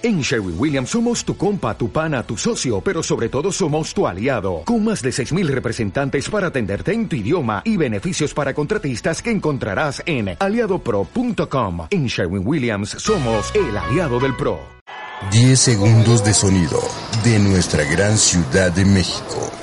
En Sherwin Williams somos tu compa, tu pana, tu socio, pero sobre todo somos tu aliado, con más de 6.000 representantes para atenderte en tu idioma y beneficios para contratistas que encontrarás en aliadopro.com. En Sherwin Williams somos el aliado del PRO. 10 segundos de sonido de nuestra gran ciudad de México.